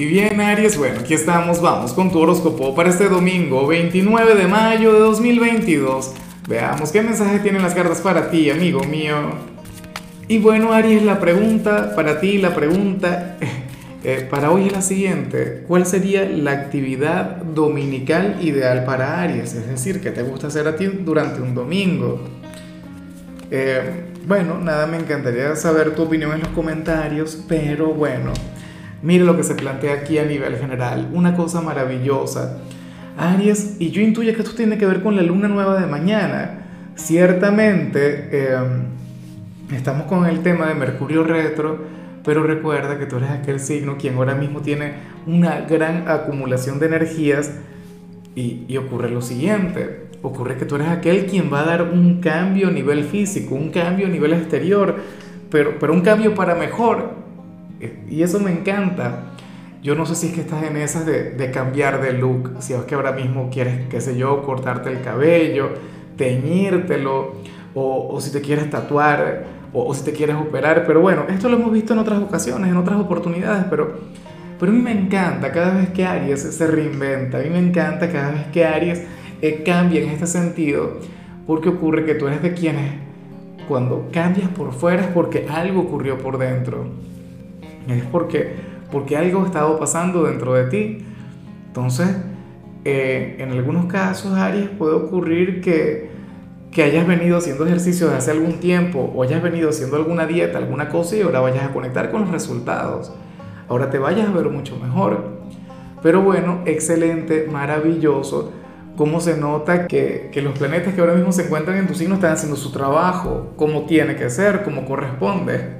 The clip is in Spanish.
Y bien, Aries, bueno, aquí estamos, vamos con tu horóscopo para este domingo, 29 de mayo de 2022. Veamos qué mensaje tienen las cartas para ti, amigo mío. Y bueno, Aries, la pregunta para ti, la pregunta eh, para hoy es la siguiente. ¿Cuál sería la actividad dominical ideal para Aries? Es decir, ¿qué te gusta hacer a ti durante un domingo? Eh, bueno, nada, me encantaría saber tu opinión en los comentarios, pero bueno. Mire lo que se plantea aquí a nivel general, una cosa maravillosa. Aries, y yo intuyo que esto tiene que ver con la luna nueva de mañana. Ciertamente, em, estamos con el tema de Mercurio retro, pero recuerda que tú eres aquel signo quien ahora mismo tiene una gran acumulación de energías y, y ocurre lo siguiente. Ocurre que tú eres aquel quien va a dar un cambio a nivel físico, un cambio a nivel exterior, pero, pero un cambio para mejor y eso me encanta. Yo no sé si es que estás en esas de, cambiar de look, si es que ahora mismo quieres, qué sé yo, cortarte el cabello, teñírtelo, o, o si te quieres tatuar, o, o, si te quieres operar. Pero bueno, esto lo hemos visto en otras ocasiones, en otras oportunidades, pero, pero a mí me encanta cada vez que Aries se reinventa, a mí me encanta cada vez que Aries eh, cambia en este sentido, porque ocurre que tú eres de quienes, cuando cambias por fuera es porque algo ocurrió por dentro es porque, porque algo ha estado pasando dentro de ti. Entonces, eh, en algunos casos, Aries, puede ocurrir que, que hayas venido haciendo ejercicio hace algún tiempo o hayas venido haciendo alguna dieta, alguna cosa y ahora vayas a conectar con los resultados. Ahora te vayas a ver mucho mejor. Pero bueno, excelente, maravilloso. Cómo se nota que, que los planetas que ahora mismo se encuentran en tu signo están haciendo su trabajo, como tiene que ser, como corresponde.